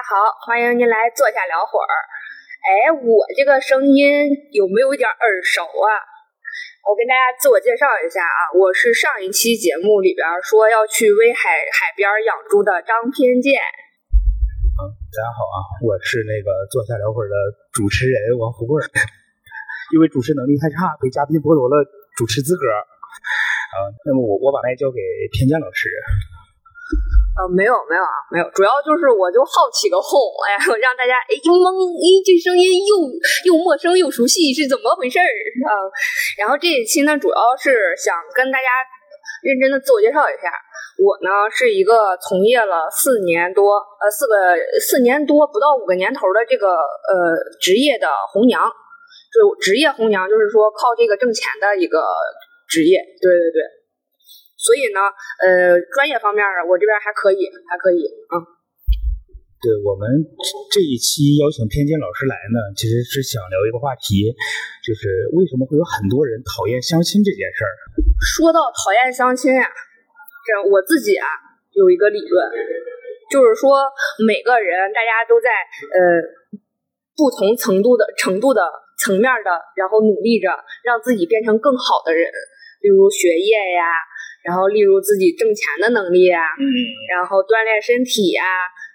好，欢迎您来坐下聊会儿。哎，我这个声音有没有一点耳熟啊？我跟大家自我介绍一下啊，我是上一期节目里边说要去威海海边养猪的张偏见。嗯，大家好啊，我是那个坐下聊会儿的主持人王富贵，因为主持能力太差，被嘉宾剥夺了主持资格。啊，那么我我把麦交给偏见老师。呃，没有没有啊，没有，主要就是我就好起个哄，哎呀，让大家哎一懵，咦这声音又又陌生又熟悉，是怎么回事儿啊？然后这一期呢，主要是想跟大家认真的自我介绍一下，我呢是一个从业了四年多，呃四个四年多不到五个年头的这个呃职业的红娘，就职业红娘，就是说靠这个挣钱的一个职业，对对对。所以呢，呃，专业方面啊，我这边还可以，还可以，嗯。对我们这一期邀请偏见老师来呢，其实是想聊一个话题，就是为什么会有很多人讨厌相亲这件事儿。说到讨厌相亲啊，这我自己啊有一个理论，就是说每个人大家都在呃不同程度的程度的层面的，然后努力着让自己变成更好的人，例如学业呀。然后，例如自己挣钱的能力啊，嗯，然后锻炼身体呀，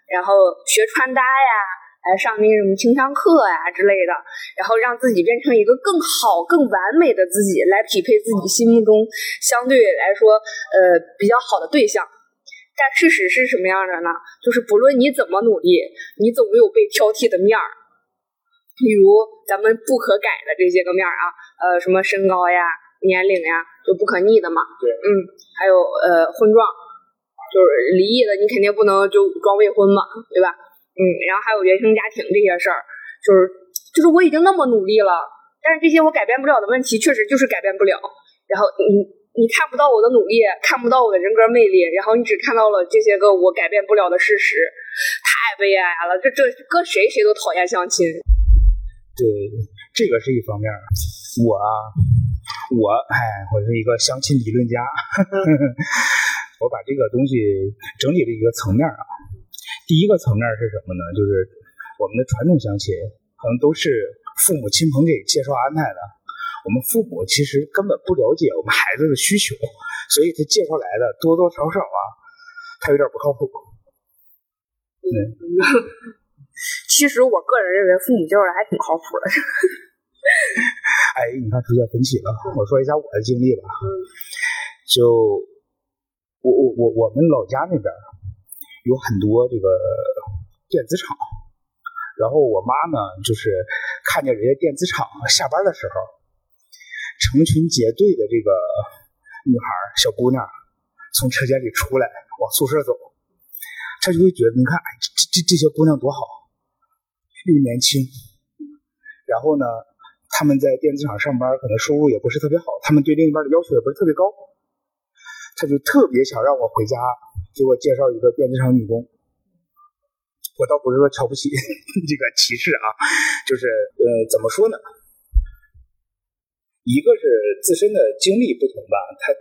然后学穿搭呀，来上那什么情商课呀之类的，然后让自己变成一个更好、更完美的自己，来匹配自己心目中相对来说呃比较好的对象。但事实是什么样的呢？就是不论你怎么努力，你总有被挑剔的面儿。比如咱们不可改的这些个面儿啊，呃，什么身高呀。年龄呀，就不可逆的嘛。对，嗯，还有呃，婚状，就是离异的，你肯定不能就装未婚嘛，对吧？嗯，然后还有原生家庭这些事儿，就是就是我已经那么努力了，但是这些我改变不了的问题，确实就是改变不了。然后你你看不到我的努力，看不到我的人格魅力，然后你只看到了这些个我改变不了的事实，太悲哀了。这这搁谁谁都讨厌相亲。对，这个是一方面。我啊。我哎，我是一个相亲理论家，我把这个东西整理了一个层面啊。第一个层面是什么呢？就是我们的传统相亲可能都是父母亲朋给介绍安排的，我们父母其实根本不了解我们孩子的需求，所以他介绍来的多多少少啊，他有点不靠谱。嗯，其实我个人认为父母介绍的还挺靠谱的。哎，你看出现分歧了。我说一下我的经历吧。就我我我我们老家那边有很多这个电子厂，然后我妈呢，就是看见人家电子厂下班的时候，成群结队的这个女孩小姑娘从车间里出来往宿舍走，她就会觉得，你看，哎，这这这些姑娘多好，又年轻，然后呢。他们在电子厂上班，可能收入也不是特别好，他们对另一半的要求也不是特别高，他就特别想让我回家给我介绍一个电子厂女工。我倒不是说瞧不起 这个歧视啊，就是呃，怎么说呢？一个是自身的经历不同吧，他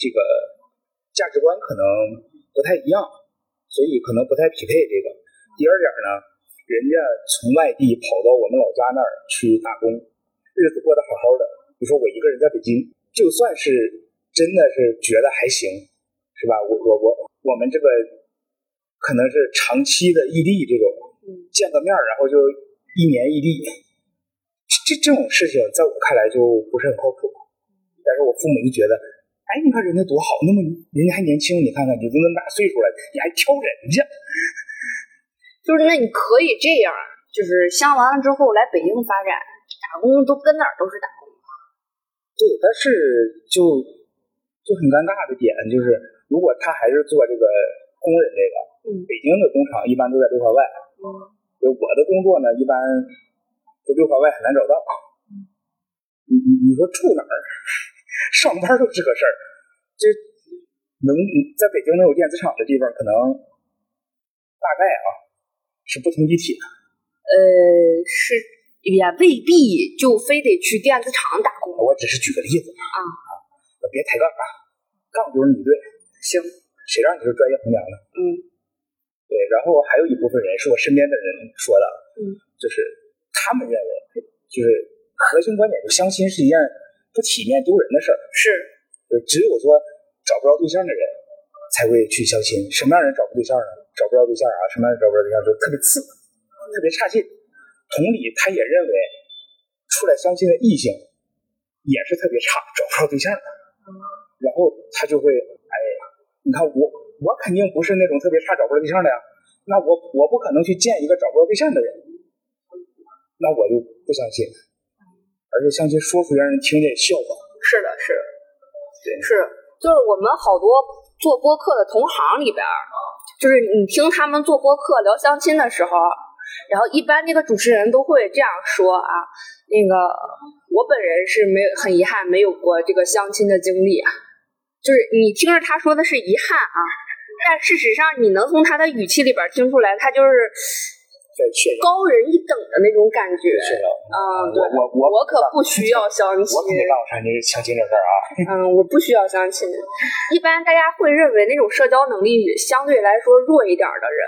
这个价值观可能不太一样，所以可能不太匹配这个。第二点呢，人家从外地跑到我们老家那儿去打工。日子过得好好的，你说我一个人在北京，就算是真的是觉得还行，是吧？我我我我们这个可能是长期的异地这种，见个面然后就一年异地，这这种事情在我看来就不是很靠谱。但是我父母就觉得，哎，你看人家多好，那么人家还年轻，你看看你都那么大岁数了，你还挑人家，就是那你可以这样，就是相完了之后来北京发展。打工都跟哪儿都是打工，对，但是就就很尴尬的点就是，如果他还是做这个工人这个，嗯，北京的工厂一般都在六环外，嗯，我的工作呢，一般就六环外很难找到，你你你说住哪儿，上班都是个事儿，就能在北京能有电子厂的地方，可能大概啊是不通地铁，呃是。也未必就非得去电子厂打工。我只是举个例子啊啊，别抬杠啊，杠就是你对。行，谁让你是专业红娘呢？嗯，对，然后还有一部分人是我身边的人说的，嗯，就是他们认为，就是核心观点，就相亲是一件不体面、丢人的事儿。是，就只有说找不着对象的人才会去相亲。什么样的人找不对象呢？找不着对象啊，什么样的人找不着对象就特别次，特别差劲。同理，他也认为出来相亲的异性也是特别差，找不着对象的。然后他就会，哎呀，你看我，我肯定不是那种特别差找不着对象的呀。那我我不可能去见一个找不着对象的人，那我就不相信。而且相亲说出去让人听见笑话。是的，是的，对是，就是我们好多做播客的同行里边，就是你听他们做播客聊相亲的时候，然后一般那个主持人都会这样说啊，那个我本人是没有很遗憾没有过这个相亲的经历啊，就是你听着他说的是遗憾啊，但事实上你能从他的语气里边儿听出来，他就是高人一等的那种感觉。炫耀。嗯，对，我我我可不需要相亲。我可没干过相亲相亲这事儿啊。嗯，我不需要相亲。一般大家会认为那种社交能力相对来说弱一点的人，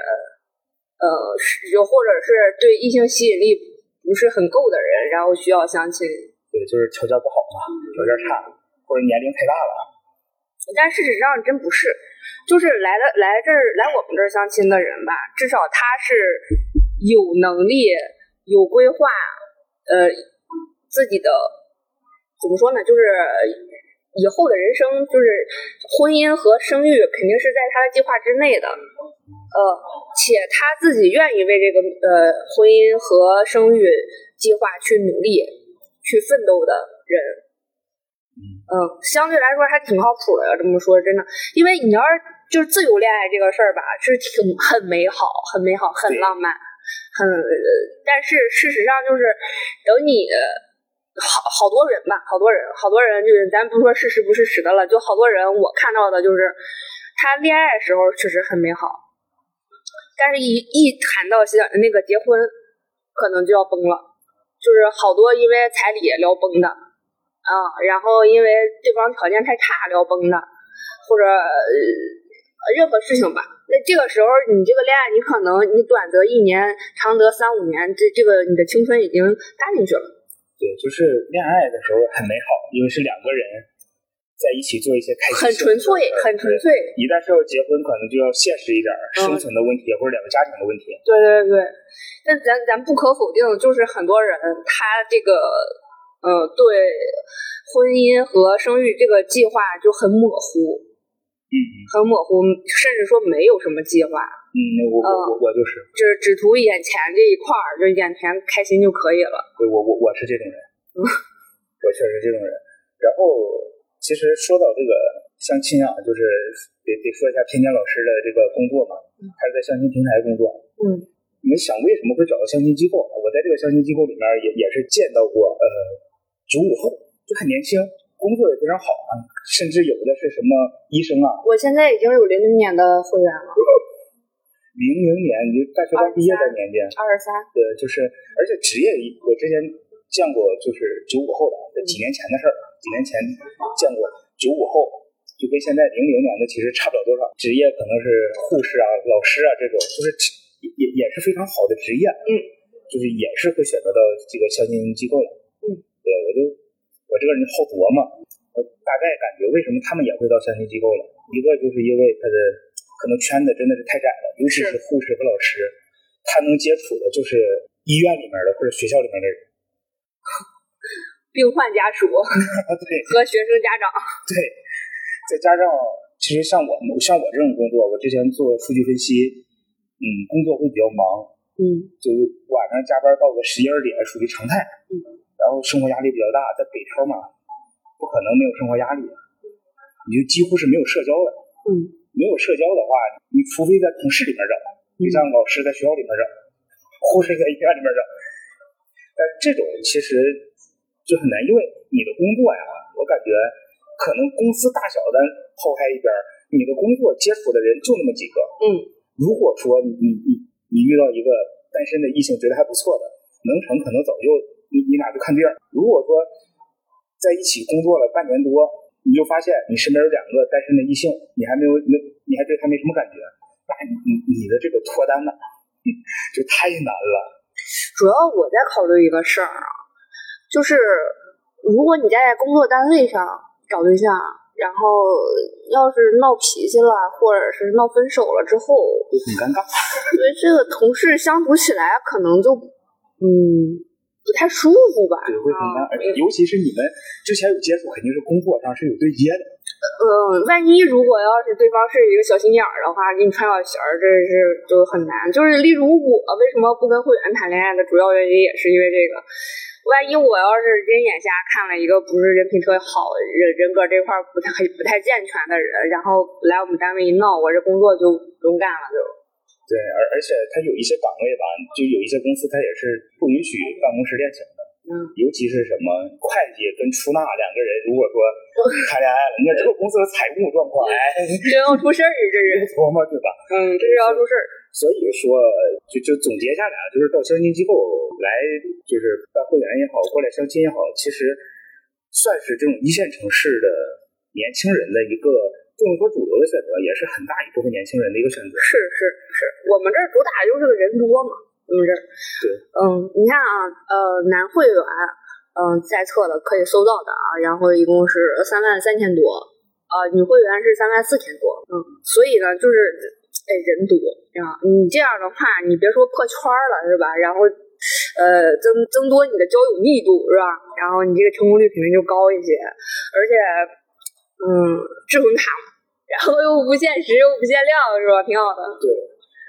呃，是又或者是对异性吸引力不是很够的人，然后需要相亲。对，就是条件不好嘛，条件差，或者年龄太大了。但事实上真不是，就是来了来这儿来我们这儿相亲的人吧，至少他是有能力、有规划，呃，自己的怎么说呢，就是以后的人生，就是婚姻和生育肯定是在他的计划之内的，呃，且他自己愿意为这个呃婚姻和生育计划去努力、去奋斗的人。嗯，相对来说还挺靠谱的。这么说真的，因为你要是就是自由恋爱这个事儿吧，是挺很美好、很美好、很浪漫，很。但是事实上就是，等你好好多人吧，好多人，好多人就是咱不说事实不事实的了，就好多人我看到的就是，他恋爱时候确实很美好，但是一一谈到想那个结婚，可能就要崩了，就是好多因为彩礼聊崩的。啊，然后因为对方条件太差聊崩的，或者、呃、任何事情吧。那这个时候你这个恋爱，你可能你短则一年，长则三五年，这这个你的青春已经搭进去了。对，就是恋爱的时候很美好，因为是两个人在一起做一些开心很纯粹很纯。粹一旦是要结婚，可能就要现实一点儿，生存的问题或者两个家庭的问题。对对对，但咱咱不可否定，就是很多人他这个呃对婚姻和生育这个计划就很模糊，嗯很模糊，甚至说没有什么计划，嗯，我我我我就是，就是只图眼前这一块儿，就眼前开心就可以了。对我我我是这种人，我确实是这种人。然后其实说到这个相亲啊，就是得得说一下偏见老师的这个工作嘛，他是在相亲平台工作。嗯你们想为什么会找到相亲机构？我在这个相亲机构里面也也是见到过，呃，九五后就很年轻，工作也非常好啊，甚至有的是什么医生啊，我现在已经有零零年的会员了，零零年你就大学刚毕业的年纪，二十三。对，就是而且职业我之前见过，就是九五后的，这几年前的事儿，几年前见过九五后，就跟现在零零年的其实差不了多少，职业可能是护士啊、老师啊这种，就是也也也是非常好的职业，嗯，就是也是会选择到这个相亲机构的，嗯，对我就我这个人好琢磨，我大概感觉为什么他们也会到相亲机构了，一个就是因为他的可能圈子真的是太窄了，尤其是护士和老师，他能接触的就是医院里面的或者学校里面的人，病患家属。对和学生家长，对，再加上其实像我像我这种工作，我之前做数据分析，嗯，工作会比较忙，嗯。就是晚上加班到个十一二点属于常态，嗯，然后生活压力比较大，在北漂嘛，不可能没有生活压力，你就几乎是没有社交的，嗯没有社交的话，你除非在同事里面找，就像老师在学校里面找，护士在医院里面找，但这种其实就很难，因为你的工作呀，我感觉可能公司大小的抛开一边，你的工作接触的人就那么几个，嗯如果说你你你你遇到一个单身的异性，觉得还不错的，能成可能早就你你俩就看对眼儿。如果说在一起工作了半年多，你就发现你身边有两个单身的异性，你还没有没你还对他没什么感觉，那那你你的这个脱单呢，就太难了。主要我在考虑一个事儿啊，就是如果你在工作单位上找对象，然后要是闹脾气了，或者是闹分手了之后，会很尴尬。所以这个同事相处起来可能就嗯不太舒服吧。对，会很尴尬，尤其是你们之前有接触，肯定是工作上是有对接的。嗯，万一如果要是对方是一个小心眼儿的话，给你穿小鞋儿，这是就很难。就是例如我为什么不跟会员谈恋爱的主要原因也是因为这个。万一我要是真眼下看了一个不是人品特别好、人人格这块不太不太健全的人，然后来我们单位一闹，我这工作就不用干了，就。对，而而且他有一些岗位吧，就有一些公司他也是不允许办公室恋情的。嗯。尤其是什么会计跟出纳两个人，如果说 谈恋爱了，你看这个公司的财务状况，哎，真要出事儿，这是。琢磨对吧？嗯，这是要出事儿。所以说，就就总结下来啊，就是到相亲机构来，就是办会员也好，过来相亲也好，其实算是这种一线城市的年轻人的一个不能说主流的选择，也是很大一部分年轻人的一个选择。是是是，我们这儿主打就是个人多嘛，我们这儿。对。嗯，你看啊，呃，男会员，嗯，在册的可以搜到的啊，然后一共是三万三千多，啊，女会员是三万四千多，嗯，所以呢，就是。哎，人多啊！你这样的话，你别说破圈了，是吧？然后，呃，增增多你的交友密度，是吧？然后你这个成功率肯定就高一些，而且，嗯，智魂卡，然后又不限时又不限量，是吧？挺好的。对。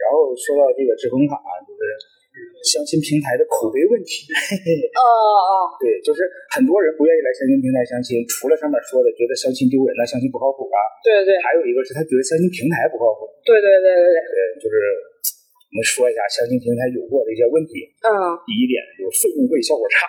然后说到这个智魂卡，就是。相亲平台的口碑问题，哦哦，对，就是很多人不愿意来相亲平台相亲，除了上面说的觉得相亲丢人了，相亲不靠谱啊，对对，还有一个是他觉得相亲平台不靠谱，对对对对对，对，就是我们说一下相亲平台有过的一些问题，嗯，第一点就是费用贵，效果差，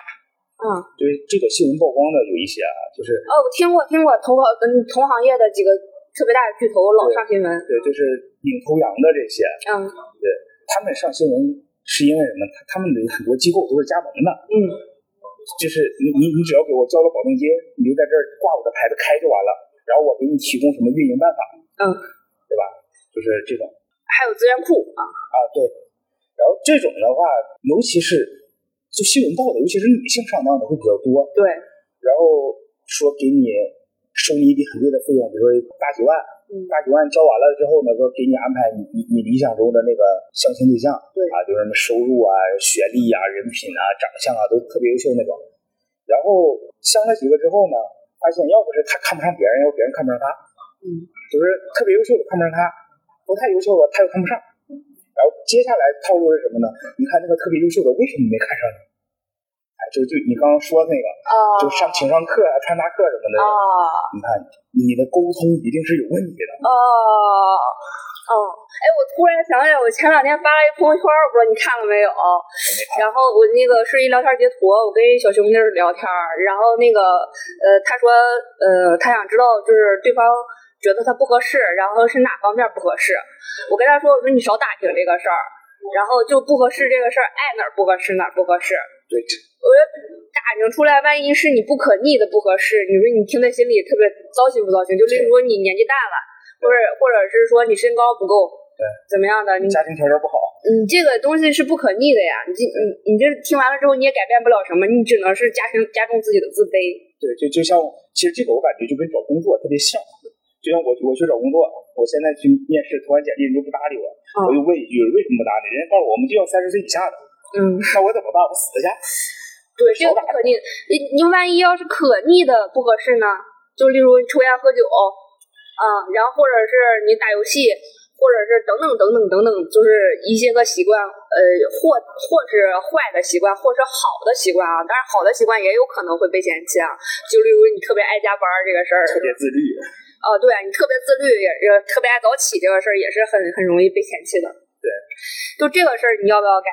嗯，就是这个新闻曝光的有一些啊，就是哦，我听过听过同行嗯同行业的几个特别大的巨头老上新闻，对，就是领头羊的这些，嗯，对他们上新闻。是因为什么？他他们的很多机构都是加盟的，嗯，就是你你你只要给我交了保证金，你就在这儿挂我的牌子开就完了，然后我给你提供什么运营办法，嗯，对吧？就是这种，还有资源库啊。啊对，然后这种的话，尤其是就新闻报的，尤其是女性上当的会比较多，对，然后说给你收你一笔很贵的费用，比如说大几万。大几万交完了之后呢，说给你安排你你你理想中的那个相亲对象，对啊，就是什么收入啊、学历啊、人品啊、长相啊，都特别优秀那种。然后相了几个之后呢，发现要不是他看不上别人，要不别人看不上他，嗯，就是特别优秀的看不上他，不太优秀的他又看不上。然后接下来套路是什么呢？你看那个特别优秀的为什么没看上你？就就你刚刚说那个，就上情商课啊、穿搭课什么的，你看你的沟通一定是有问题的。哦哦，哎，我突然想起来，我前两天发了一朋友圈，我不知道你看了没有。然后我那个是一聊天截图，我跟一小兄弟聊天，然后那个呃，他说呃，他想知道就是对方觉得他不合适，然后是哪方面不合适。我跟他说，我说你少打听这个事儿，然后就不合适这个事儿，爱哪儿不合适哪儿不合适。对这。我觉得打听出来，万一是你不可逆的不合适，你说你听在心里特别糟心不糟心？就例如说你年纪大了，或者或者是说你身高不够，对，怎么样的？你家庭条件不好，你这个东西是不可逆的呀。你这你你这听完了之后你也改变不了什么，你只能是加深加重自己的自卑。对，就就像其实这个我感觉就跟找工作特别像，就像我我去找工作，我现在去面试投完简历人就不搭理我，我就问一句为什么不搭理？人家告诉我们就要三十岁以下的，嗯，那我怎么办？我死去。对，这个不可逆。你你万一要是可逆的不合适呢？就例如抽烟喝酒，啊，然后或者是你打游戏，或者是等等等等等等，就是一些个习惯，呃，或或是坏的习惯，或是好的习惯啊。当然，好的习惯也有可能会被嫌弃啊。就例如你特别爱加班这个事儿，特别自律。哦，对你特别自律，也也特别爱早起这个事儿，也是很很容易被嫌弃的。对，就这个事儿，你要不要改？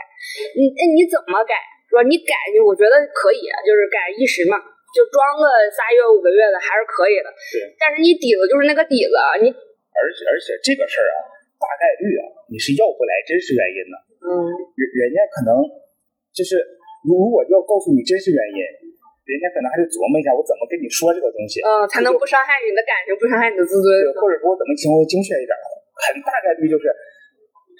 你那你怎么改？说你改，我觉得可以，就是改一时嘛，就装个仨月五个月的还是可以的。对。但是你底子就是那个底子，你而且而且这个事儿啊，大概率啊，你是要不来真实原因的。嗯。人人家可能就是如果要告诉你真实原因，人家可能还得琢磨一下，我怎么跟你说这个东西，嗯，才能不伤害你的感情，不伤害你的自尊。或者说我怎么形容精确一点，很大概率就是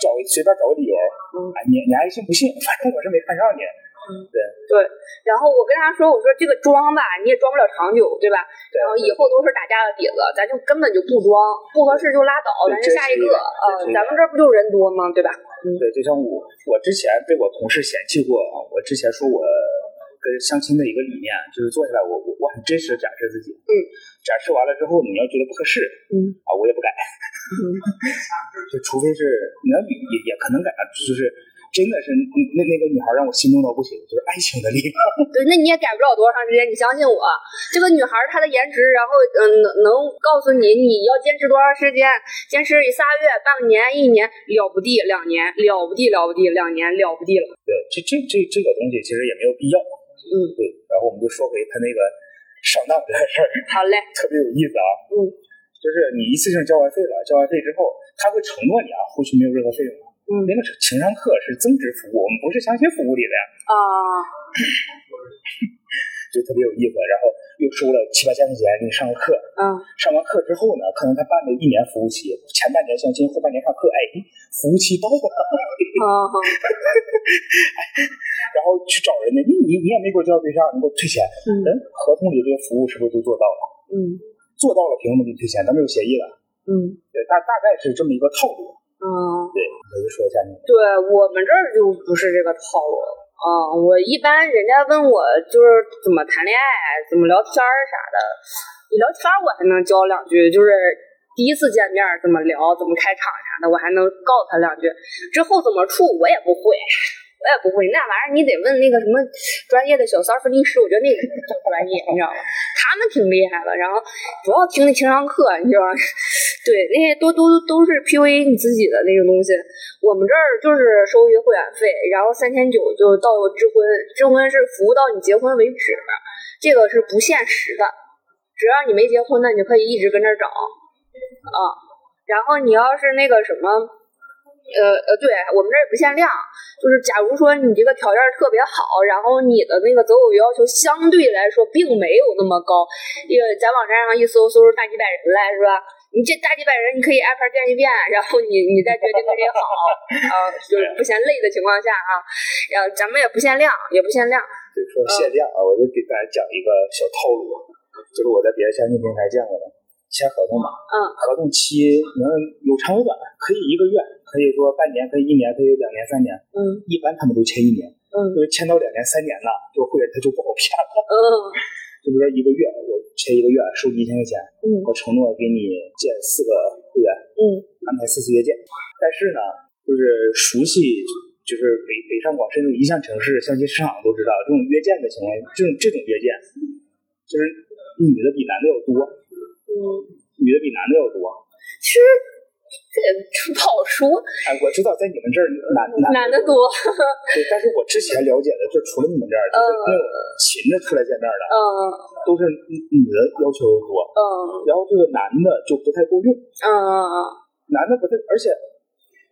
找随便找个理由，嗯啊，你你爱信不信，反正我是没看上你。对对，然后我跟他说，我说这个装吧，你也装不了长久，对吧？对然后以后都是打架的底子，咱就根本就不装，不合适就拉倒，咱就下一个。呃，咱们这不就人多吗？对吧？对，就像我，我之前被我同事嫌弃过啊，我之前说我跟相亲的一个理念，就是坐下来我我我很真实的展示自己，嗯，展示完了之后，你要觉得不合适，嗯啊，我也不改，嗯 就除非是你要也也可能改，就是真的是那那个女孩让我心动到不行，就是爱情的力量。对，那你也改不了多长时间，你相信我，这个女孩她的颜值，然后嗯能能告诉你你要坚持多长时间，坚持仨月、半年、一年了不地，两年了不地了不地，两年了不地了。对，这这这这个东西其实也没有必要。嗯，对，然后我们就说回他那个上当这个事儿，好嘞，特别有意思啊。嗯，就是你一次性交完费了，交完费之后，他会承诺你啊，后续没有任何费用。嗯那个是情商课是增值服务，我们不是相亲服务里的呀，啊，就特别有意思。然后又收了七八千块钱给你上个课，嗯。上完课之后呢，可能他办了一年服务期，前半年相亲，后半年上课，哎，服务期到了，啊哈，然后去找人家，你你你也没给我介绍对象，你给我退钱，嗯。人合同里这个服务是不是都做到了？嗯。做到了，凭什么给你退钱？咱们有协议了，嗯。对，大大概是这么一个套路。嗯，对，可以说一下你。对我们这儿就不是这个套路。啊、我一般人家问我就是怎么谈恋爱，怎么聊天儿啥的，你聊天儿我还能教两句，就是第一次见面怎么聊，怎么开场啥的，我还能告诉他两句。之后怎么处我也不会，我也不会，那玩意儿你得问那个什么专业的小三儿分析师，我觉得那个更专业，你知道吗？他们挺厉害的，然后主要听那情商课，你知道吗？对，那些都都都是 PUA 你自己的那种东西。我们这儿就是收一个会员费，然后三千九就到质婚，质婚是服务到你结婚为止，这个是不限时的，只要你没结婚的，你就可以一直跟这儿找啊。然后你要是那个什么。呃呃，对我们这儿也不限量，就是假如说你这个条件特别好，然后你的那个择偶要求相对来说并没有那么高，因为在网站上一搜搜出大几百人来是吧？你这大几百人，你可以挨盘见一遍，然后你你再决定跟谁好啊，就是不嫌累的情况下啊，然后咱们也不限量，也不限量，就说限量啊，我就给大家讲一个小套路，就是我在别的相亲平台见过的，签合同嘛，嗯。合同期能有长有短，可以一个月，可以说半年，可以一年，可以两年、三年，嗯。一般他们都签一年，嗯。就是签到两年、三年了，这个会员他就不好骗了。嗯就比如说一个月，我签一个月收你一千块钱，嗯我承诺给你建四个会员，嗯安排四次约见。但是呢，就是熟悉，就是北北上广深这种一线城市相亲市场都知道，这种约见的情况，这种这种约见，就是女的比男的要多，嗯，女的比男的要多。其实这 也不好说，哎，我知道在你们这儿男男 男的多，对，但是我之前了解的，就除了你们这儿，就是那种勤着出来见面的，嗯。都是女的要求多，嗯。然后这个男的就不太够用。嗯嗯男的不太，而且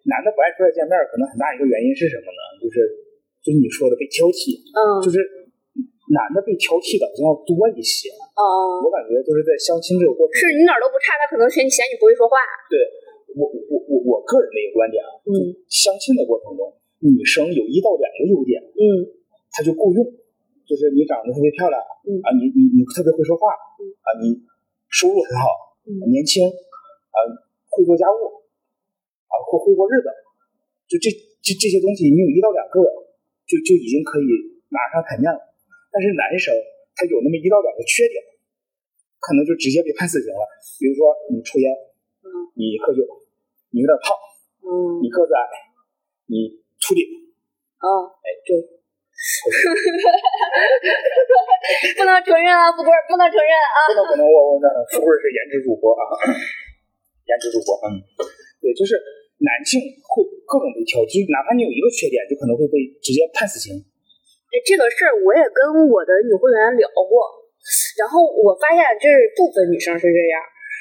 男的不爱出来见面，可能很大一个原因是什么呢？就是就是你说的被挑剔，嗯。就是男的被挑剔的好像要多一些。嗯，我感觉就是在相亲这个过程，是你哪儿都不差，他可能嫌你嫌你不会说话，我我我我个人的一个观点啊，嗯相亲的过程中，女生有一到两个优点，嗯她就够用，就是你长得特别漂亮，嗯啊，你你你特别会说话，嗯啊，你收入很好，嗯年轻，啊，会做家务，啊，会会过日子，就这这这些东西，你有一到两个，就就已经可以拿上台面了。但是男生他有那么一到两个缺点，可能就直接被判死刑了。比如说你抽烟，嗯你喝酒，你有点胖，嗯。你个子矮，你秃顶，嗯，哎，对 不能承认啊，富贵不能承认啊，不能不能，我我那富贵是颜值主播啊，颜值主播，嗯，对，就是男性会各种被挑，就是哪怕你有一个缺点，就可能会被直接判死刑。哎，这个事儿我也跟我的女会员聊过，然后我发现这部分女生是这样，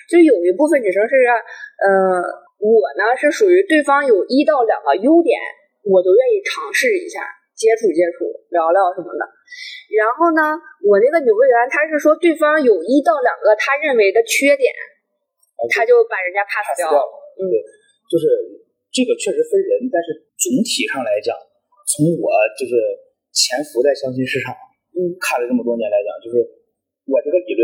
就有一部分女生是，呃，我呢是属于对方有一到两个优点，我都愿意尝试一下，接触接触，聊聊什么的。然后呢，我那个女会员她是说对方有一到两个她认为的缺点，她就把人家 pass 掉了。嗯对，就是这这个确实分人，但是总体上来讲，从我就是潜伏在相亲市场，嗯，看了这么多年来讲，就是我这个理论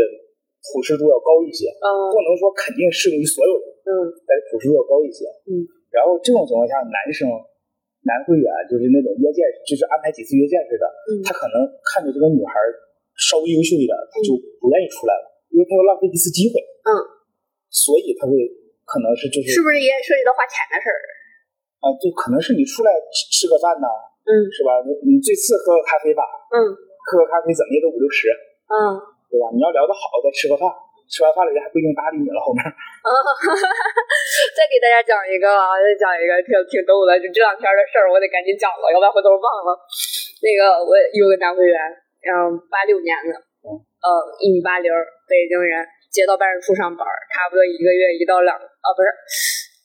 普适度要高一些，嗯不能说肯定适用于所有人，嗯但是普适度要高一些。嗯，然后这种情况下，男生男会员就是那种约见，就是安排几次约见似的，嗯他可能看着这个女孩稍微优秀一点，他就不愿意出来了，因为他要浪费一次机会。嗯，所以他会可能是就是是不是也涉及到花钱的事儿？啊，就可能是你出来吃吃个饭呢，嗯是吧？你你最次喝个咖啡吧，嗯喝个咖啡怎么也得五六十，嗯对吧？你要聊得好，再吃个饭，吃完饭了人还不一定搭理你了，后面。啊，再给大家讲一个啊，再讲一个挺挺逗的，就这两天的事儿，我得赶紧讲了，要不然回头忘了。那个我有个男会员，嗯，八六年的，呃，一米八零，北京人，街道办事处上班，差不多一个月一到两，啊，不是，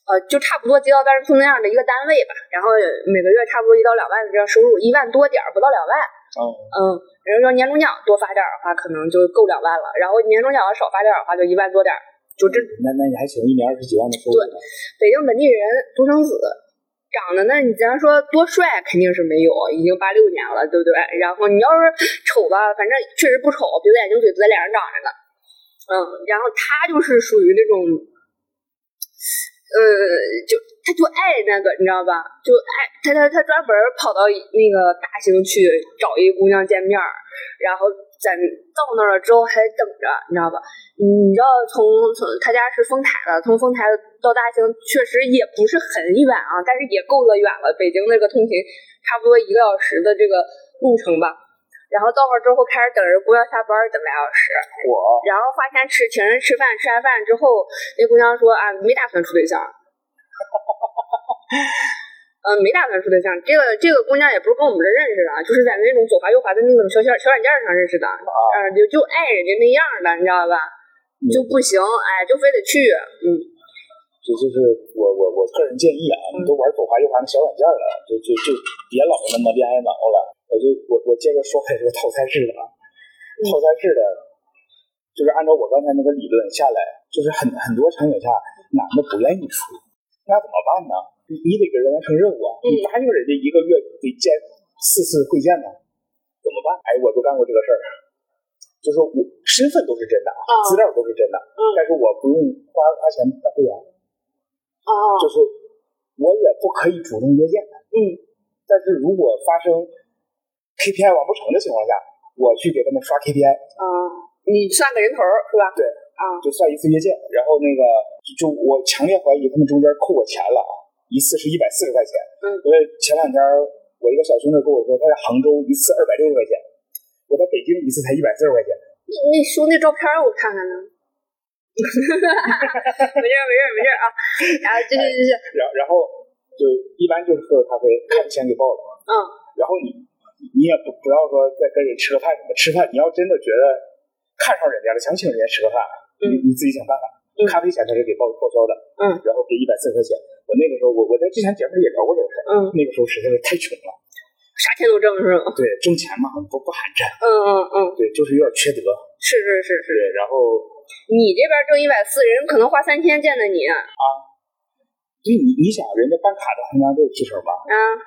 呃，就差不多街道办事处那样的一个单位吧，然后每个月差不多一到两万的这样收入，一万多点儿，不到两万。嗯，嗯，然后要年终奖多发点儿的话，可能就够两万了。然后年终奖要少发点儿的话，就一万多点儿。就这那那你还行，一年二十几万的收入对。北京本地人独生子，长得呢，你咱说多帅肯定是没有，已经八六年了，对不对？然后你要是丑吧，反正确实不丑，鼻子眼睛嘴都在脸上长着呢。嗯，然后他就是属于那种，呃，就他就爱那个，你知道吧？就爱他他他专门跑到那个大兴去找一姑娘见面，然后在到那儿了之后还等着，你知道吧？你知道从从他家是丰台的，从丰台到大兴确实也不是很远啊，但是也够得远了。北京那个通勤差不多一个小时的这个路程吧。然后到那儿之后开始等着姑娘下班，等俩小时。我然后花钱吃，请人吃饭，吃完饭之后，那姑娘说啊，没打算处对象。嗯，没打算处对象。这个这个姑娘也不是跟我们这认识的，就是在那种左滑右滑的那种小小小软件上认识的，嗯，就就爱人家那样的，你知道吧？就不行，哎，就非得去，嗯就就是我我我个人建议啊，你都玩左滑右滑的小软件了，就就就别老那么恋爱脑了。我就我我接着说开这个套餐制的啊，套餐制的，就是按照我刚才那个理论下来，就是很很多场景下男的不愿意出，那怎么办呢？你你得给人完成任务啊，你答应人家一个月得见四次会见呢，怎么办？哎，我就干过这个事儿，就说我身份都是真的啊，资料都是真的，嗯但是我不用花花钱办会员。啊就是我也不可以主动约见，嗯但是如果发生 KPI 完不成的情况下，我去给他们刷 KPI，啊，你算个人头是吧？对？啊，就算一次约见，然后那个就就我强烈怀疑他们中间扣我钱了啊，一次是一百四十块钱，嗯因为前两天我一个小兄弟跟我说，他在杭州一次二百六十块钱，我在北京一次才一百四十块钱，你你兄弟照片我看看呢。没事儿没事儿没事儿啊，然后这这这这，然然后就一般就是喝个咖啡，看钱给报了，嗯。然后你你也不不要说再跟人吃个饭什么，吃饭你要真的觉得看上人家了，想请人家吃个饭，你你自己想办法。嗯咖啡钱他是给报报销的，嗯，然后给一百四十块钱。我那个时候我我在之前节目里也聊过这个事儿，嗯，那个时候实在是太穷了，啥钱都挣是吗？对，挣钱嘛不不寒碜，嗯嗯嗯，对，就是有点缺德，是是是是，对，然后你这边挣一百四，人可能花三千见的你啊，就你你想人家办卡的衡量都有提成吧，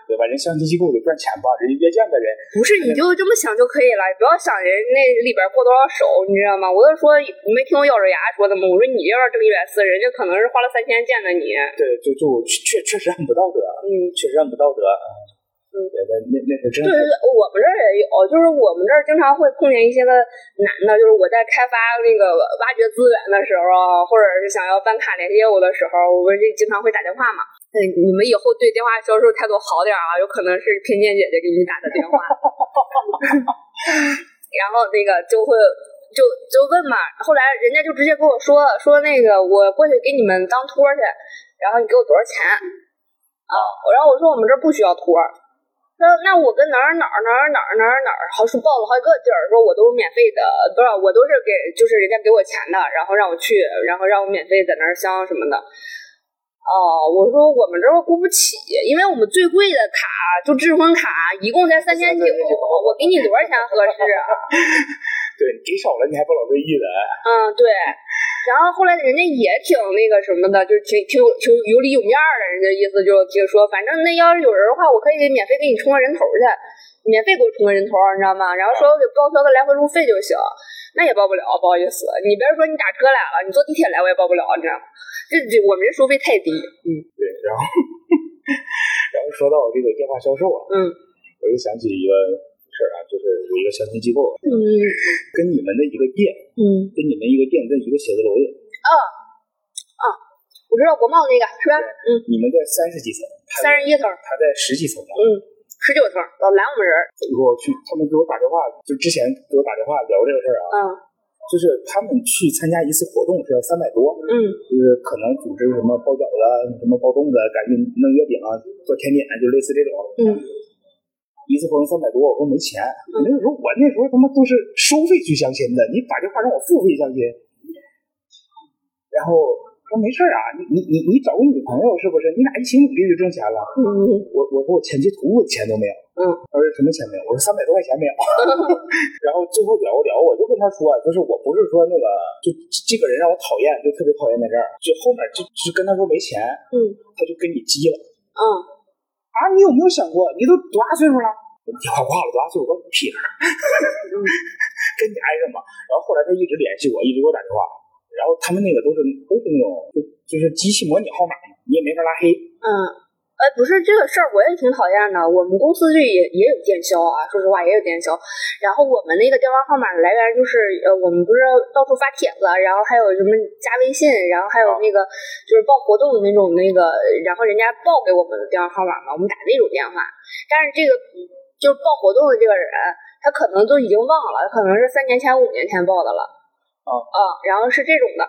对吧？人相亲机构得赚钱吧，人家约见的人不是你就这么想就可以了，不要想人那里边过多少手，你知道吗？我就说你没听我咬着牙说的吗？我说你要是挣一百四，人家可能是花了三千见的你，对，就就确确实很不道德，嗯。确实很不道德，嗯对，那那那是真对对。对，我们这儿也有，就是我们这儿经常会碰见一些个男的，就是我在开发那个挖掘资源的时候，或者是想要办卡联系业务的时候，我们这经常会打电话嘛。嗯，你们以后对电话销售态度好点啊，有可能是偏见姐姐给你打的电话。然后那个就会就就问嘛，后来人家就直接跟我说说那个我过去给你们当托去，然后你给我多少钱啊？然后我说我们这儿不需要托那我跟哪儿哪儿哪儿哪儿哪儿哪儿，好是报了好几个地儿，说我都是免费的，不是我都是给就是人家给我钱的，然后让我去，然后让我免费在那儿香什么的。哦，我说我们这儿雇不起，因为我们最贵的卡就智婚卡，一共才三千九，我给你多少钱合适啊？对你给少了，你还不老乐意的。嗯，对。然后后来人家也挺那个什么的，就是挺挺有挺有理有面儿的，人家意思就就说，反正那要是有人的话，我可以免费给你充个人头去，免费给我充个人头，你知道吗？然后说我给报销个来回路费就行，那也报不了，不好意思，你别说你打车来了，你坐地铁来我也报不了，你知道吗？这这我们这收费太低，嗯对，然后 然后说到这个电话销售啊，嗯我就想起一个事儿啊，就是有一个相亲机构嗯跟你们的一个店，嗯跟你们一个店在一个写字楼里，啊啊，我知道国贸那个是吧？嗯，你们在三十几层，三十一层，他在十几层吧。嗯，十九层，老拦我们人儿，结果去他们给我打电话，就之前给我打电话聊这个事儿啊，嗯就是他们去参加一次活动是要三百多，嗯就是可能组织什么包饺子啊、什么包粽子啊、赶紧弄月饼啊、做甜点，就类似这种。嗯一次活动三百多，我说没钱。那个时候我那时候他妈都是收费去相亲的，你把这话让我付费相亲，然后说没事啊，你你你你找个女朋友是不是？你俩一起努力就挣钱了。嗯我我说我前期图我钱都没有，嗯，他说什么钱没有？我说三百多块钱没有。然后最后聊聊，我就跟他说，就是我不是说那个，就这个人让我讨厌，就特别讨厌在这儿，就后面就就跟他说没钱，嗯他就跟你急了嗯啊！你有没有想过，你都多大岁数了？我电话挂了，多大岁数关你屁事 跟你挨着嘛。然后后来他一直联系我，一直给我打电话，然后他们那个都是都是那种就就是机器模拟号码嘛，你也没法拉黑。嗯，哎，不是这个事儿，我也挺讨厌的。我们公司就也也有电销啊，说实话也有电销。然后我们那个电话号码的来源就是，呃，我们不是到处发帖子，然后还有什么加微信，然后还有那个就是报活动的那种那个，然后人家报给我们的电话号码嘛，我们打那种电话。但是这个就是报活动的这个人，他可能都已经忘了，可能是三年前、五年前报的了。啊啊，然后是这种的。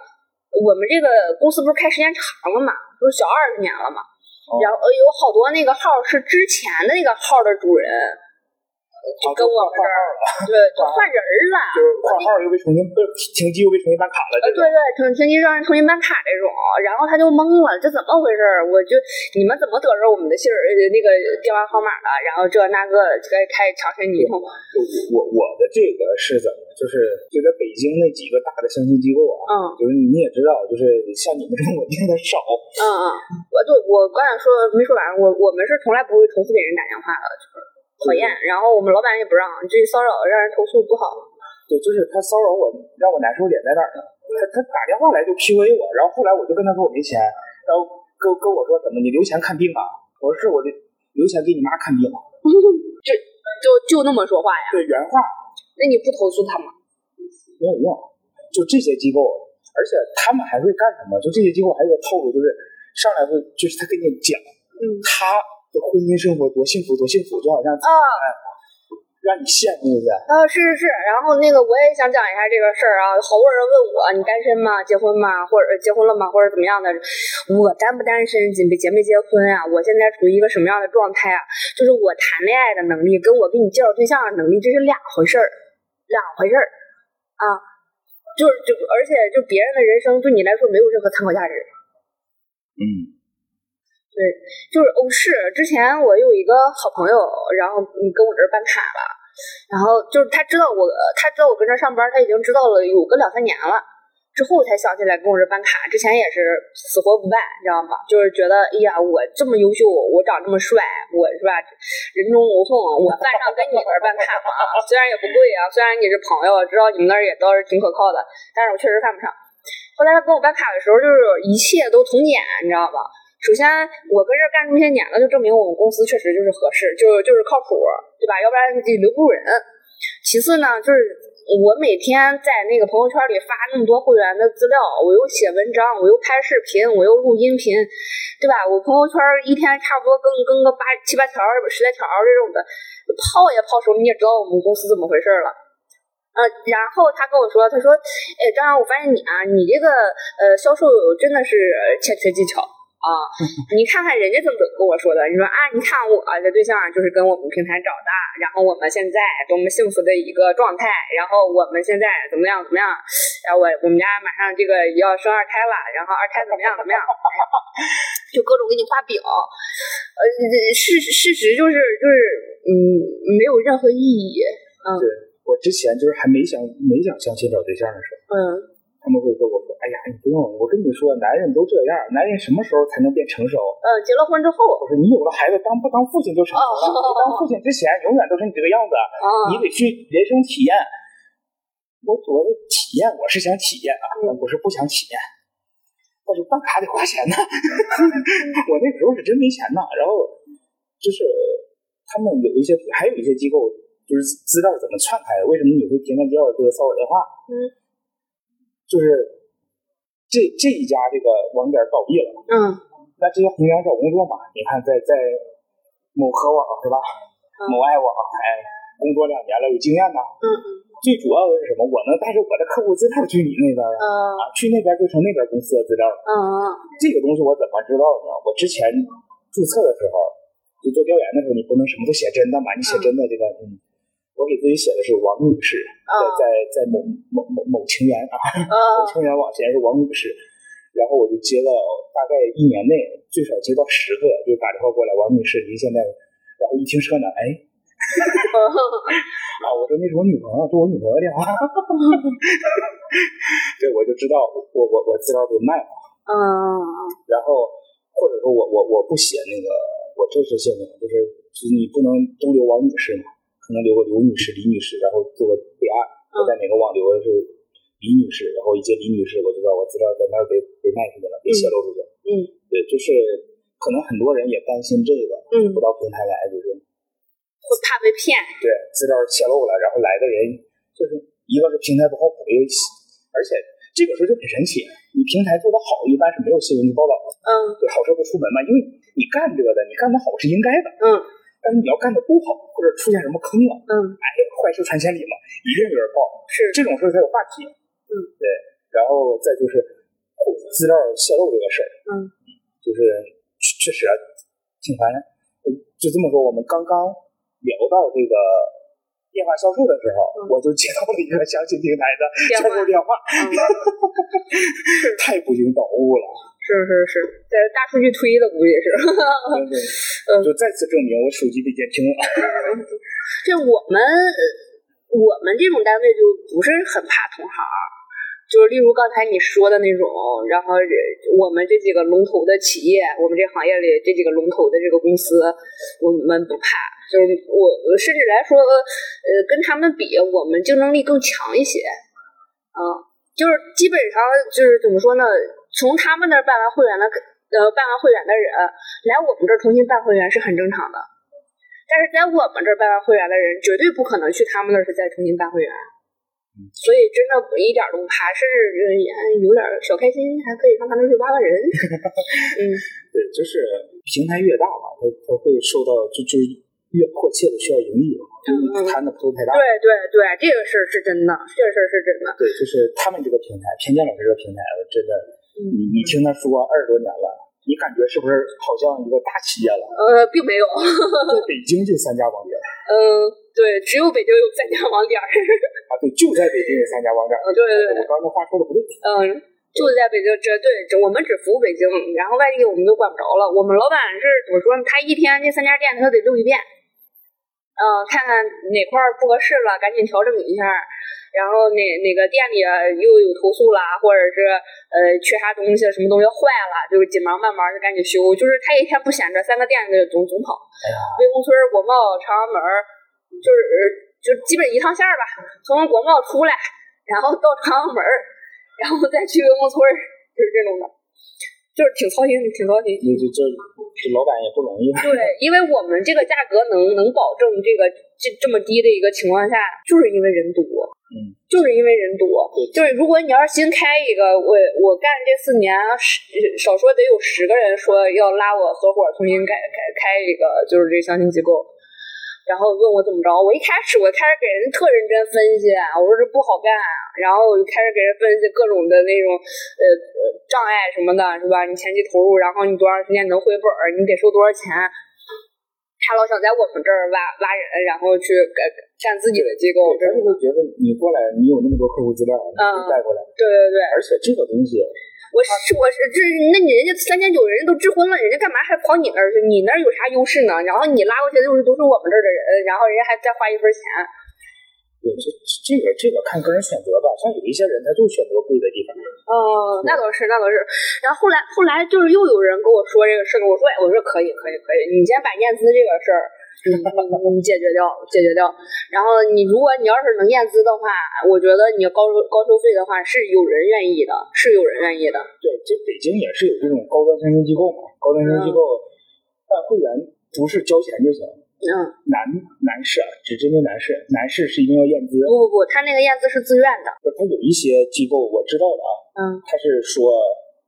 我们这个公司不是开时间长了嘛，不是小二十年了嘛，哦然后有好多那个号是之前的那个号的主人，就跟我们这儿 对就换人儿了。就是换号又被重新被停机又被重新办卡了。对对，停停机让人重新办卡这种，然后他就懵了，这怎么回事儿？我就你们怎么得着我们的信儿呃那个电话号码了？然后这那个就开开始强身一通。我我的这个是怎么？就是就在北京那几个大的相亲机构啊，嗯就是你也知道，就是像你们这种稳定的少。嗯嗯，我就我刚才说没说完，我我们是从来不会重复给人打电话的，就是讨厌。然后我们老板也不让，这骚扰让人投诉不好。对，就是他骚扰我，让我难受点在哪儿呢？他他打电话来就 PUA 我，然后后来我就跟他说我没钱，然后跟跟我说怎么你留钱看病啊？我说是我留留钱给你妈看病。就就就那么说话呀？对，原话那你不投诉他吗？没有用，就这些机构，而且他们还会干什么？就这些机构还有个套路，就是上来会就是他跟你讲嗯他的婚姻生活多幸福多幸福，就好像啊让你羡慕似的。啊是是是，然后那个我也想讲一下这个事儿啊，好多人问我你单身吗？结婚吗？或者呃结婚了吗？或者怎么样的？我单不单身，结没结没结婚啊？我现在处于一个什么样的状态啊？就是我谈恋爱的能力跟我给你介绍对象的能力这是两回事儿，两回事儿啊。就是就而且就别人的人生对你来说没有任何参考价值。嗯对，就是欧式。之前我有一个好朋友，然后你跟我这儿办卡了，然后就是他知道我，他知道我跟这儿上班，他已经知道了有个两三年了，之后才想起来跟我这儿办卡。之前也是死活不办，你知道吗？就是觉得，哎呀，我这么优秀，我长这么帅，我是吧，人中龙凤，我办上跟你这儿办卡吗？虽然也不贵啊，虽然你是朋友，知道你们那儿也倒是挺可靠的，但是我确实办不上。后来他跟我办卡的时候，就是一切都从简，你知道吧？首先，我跟这干这么些年了，就证明我们公司确实就是合适，就就是靠谱，对吧？要不然你留不住人。其次呢，就是我每天在那个朋友圈里发那么多会员的资料，我又写文章，我又拍视频，我又录音频，对吧？我朋友圈一天差不多更更个八七八条、十来条这种的，泡也泡熟，你也知道我们公司怎么回事了。呃，然后他跟我说，他说，哎，张扬，我发现你啊，你这个呃销售真的是欠缺技巧。啊，你看看人家怎么跟我说的？你说啊，你看我的对象就是跟我们平台找的，然后我们现在多么幸福的一个状态，然后我们现在怎么样怎么样？然后我我们家马上这个要生二胎了，然后二胎怎么样怎么样？就各种给你画饼，呃，事事实就是就是嗯，没有任何意义。嗯对我之前就是还没想没想相亲找对象的时候，嗯他他们会跟我说：“哎呀，你不用，我跟你说，男人都这样，男人什么时候才能变成熟？呃，结了婚之后，我说你有了孩子，当不当父亲就成熟了。哦当父亲之前，永远都是你这个样子。啊，你得去人生体验。我我的体验，我是想体验啊，但不是不想体验。但是办卡得花钱呢，我那个时候是真没钱呢。然后就是他们有一些，还有一些机构，就是资料怎么篡开？为什么你会天天接到这个骚扰电话？嗯，就是这这一家这个网点倒闭了，嗯那这些红娘找工作嘛，你看在在某科网是吧？嗯某爱网，哎，工作两年了，有经验呐。嗯嗯最主要的是什么？我能带着我的客户资料去你那边啊，嗯啊，去那边就成那边公司的资料了。嗯这个东西我怎么知道的呢？我之前注册的时候，就做调研的时候，你不能什么都写真的嘛，你写真的这个，嗯，我给自己写的是王女士，在在在某某某某情缘啊，某嗯 情缘网写的是王女士，然后我就接到大概一年内最少接到十个，就打电话过来，王女士，您现在，然后一听车呢，哎。啊，我说那是我女朋友，这我女朋友电话，对，我就知道我我我资料被卖了。嗯。然后或者说我我我不写那个我真实姓名，就是就是你不能都留王女士嘛，可能留个刘女士、李女士，然后做个备案，我在哪个网留的是李女士，然后一接李女士，我就知道我资料在那儿被被卖出去了，被泄露出去了。嗯对，就是可能很多人也担心这个，嗯不到平台来就是会怕被骗。对资料泄露了，然后来的人就是一个是平台不靠谱，一个而且这个时候就很神奇，你平台做的好，一般是没有新闻报道的。嗯对，好事不出门嘛，因为你干这个的，你干的好是应该的，嗯但是你要干的不好，或者出现什么坑了，嗯，哎，坏事传千里嘛，一定有人报，是。这种事儿才有话题。嗯，对，然后再就是资料泄露这个事儿，嗯，就是确确实啊挺烦人。就这么说，我们刚刚聊到这个电话销售的时候，嗯。我就接到了一个相亲平台的销售电话，嗯，太不经导物了。是是是，在大数据推的估计是。对 就再次证明我手机被监听了。这我们我们这种单位就不是很怕同行，就是例如刚才你说的那种，然后我们这几个龙头的企业，我们这行业里这几个龙头的这个公司，我们不怕。就是我甚至来说，呃，跟他们比，我们竞争力更强一些。嗯，就是基本上就是怎么说呢？从他们那儿办完会员的，呃，办完会员的人来我们这儿重新办会员是很正常的。但是在我们这儿办完会员的人，绝对不可能去他们那儿是再重新办会员。所以真的不一点都不怕，甚至有点小开心，还可以上他那儿去挖挖人。嗯对，就是平台越大嘛，它它会受到就就是越迫切的需要盈利嘛，嗯摊的铺头太大。对对对，这个事儿是真的，这个事儿是真的。对，就是他们这个平台，偏见老师这个平台，真的，嗯你你听他说二十多年了，你感觉是不是好像一个大企业了？呃，并没有。在北京就三家网点嗯，对，只有北京有三家网点儿。啊，对，就在北京有三家网点。呃，对对对，我刚才话说的不对。嗯，就在北京，这对，这我们只服务北京，然后外地我们都管不着了。我们老板是怎么说呢？他一天这三家店他得溜一遍，嗯，看看哪块不合适了，赶紧调整一下。然后哪哪个店里啊又有投诉啦，或者是呃缺啥东西，什么东西坏了，就是紧忙慢慢的赶紧修。就是他一天不闲着，三个店就总总跑。哎，魏公村、国贸、朝阳门，就是呃就基本一趟线儿吧，从国贸出来，然后到朝阳门，然后再去魏公村，就是这种的，就是挺操心，挺操心。这这这这老板也不容易。对，因为我们这个价格能能保证这个这这么低的一个情况下，就是因为人多，嗯，就是因为人多。对就是如果你要是新开一个，我我干这四年，十少说得有十个人说要拉我合伙重新开开开一个，就是这相亲机构。然后问我怎么着，我一开始我开始给人特认真分析，我说这不好干，然后我就开始给人分析各种的那种呃呃障碍什么的，是吧？你前期投入，然后你多长时间能回本儿，你得收多少钱？他老想在我们这儿挖挖人，然后去干干自己的机构，他就会觉得你过来，你有那么多客户资料，你嗯带过来，对对对，而且这个东西，我是我是这，那你人家三千九人家都结婚了，人家干嘛还跑你那儿去？你那儿有啥优势呢？然后你拉过去的又是都是我们这儿的人，然后人家还再花一分钱，对，这这个这个看个人选择吧，像有一些人他就选择贵的地方。哦，那倒是，那倒是。然后后来后来就是又有人跟我说这个事儿，我说哎，我说可以可以可以，你先把验资这个事儿。嗯，解决掉，解决掉。然后你，如果你要是能验资的话，我觉得你高收高收费的话，是有人愿意的，是有人愿意的。对，这北京也是有这种高端相亲机构嘛，高端相亲机构办会员不是交钱就行。嗯，男男士啊，只针对男士，男士是一定要验资。不不不，他那个验资是自愿的。不，他有一些机构我知道的啊，嗯，他是说。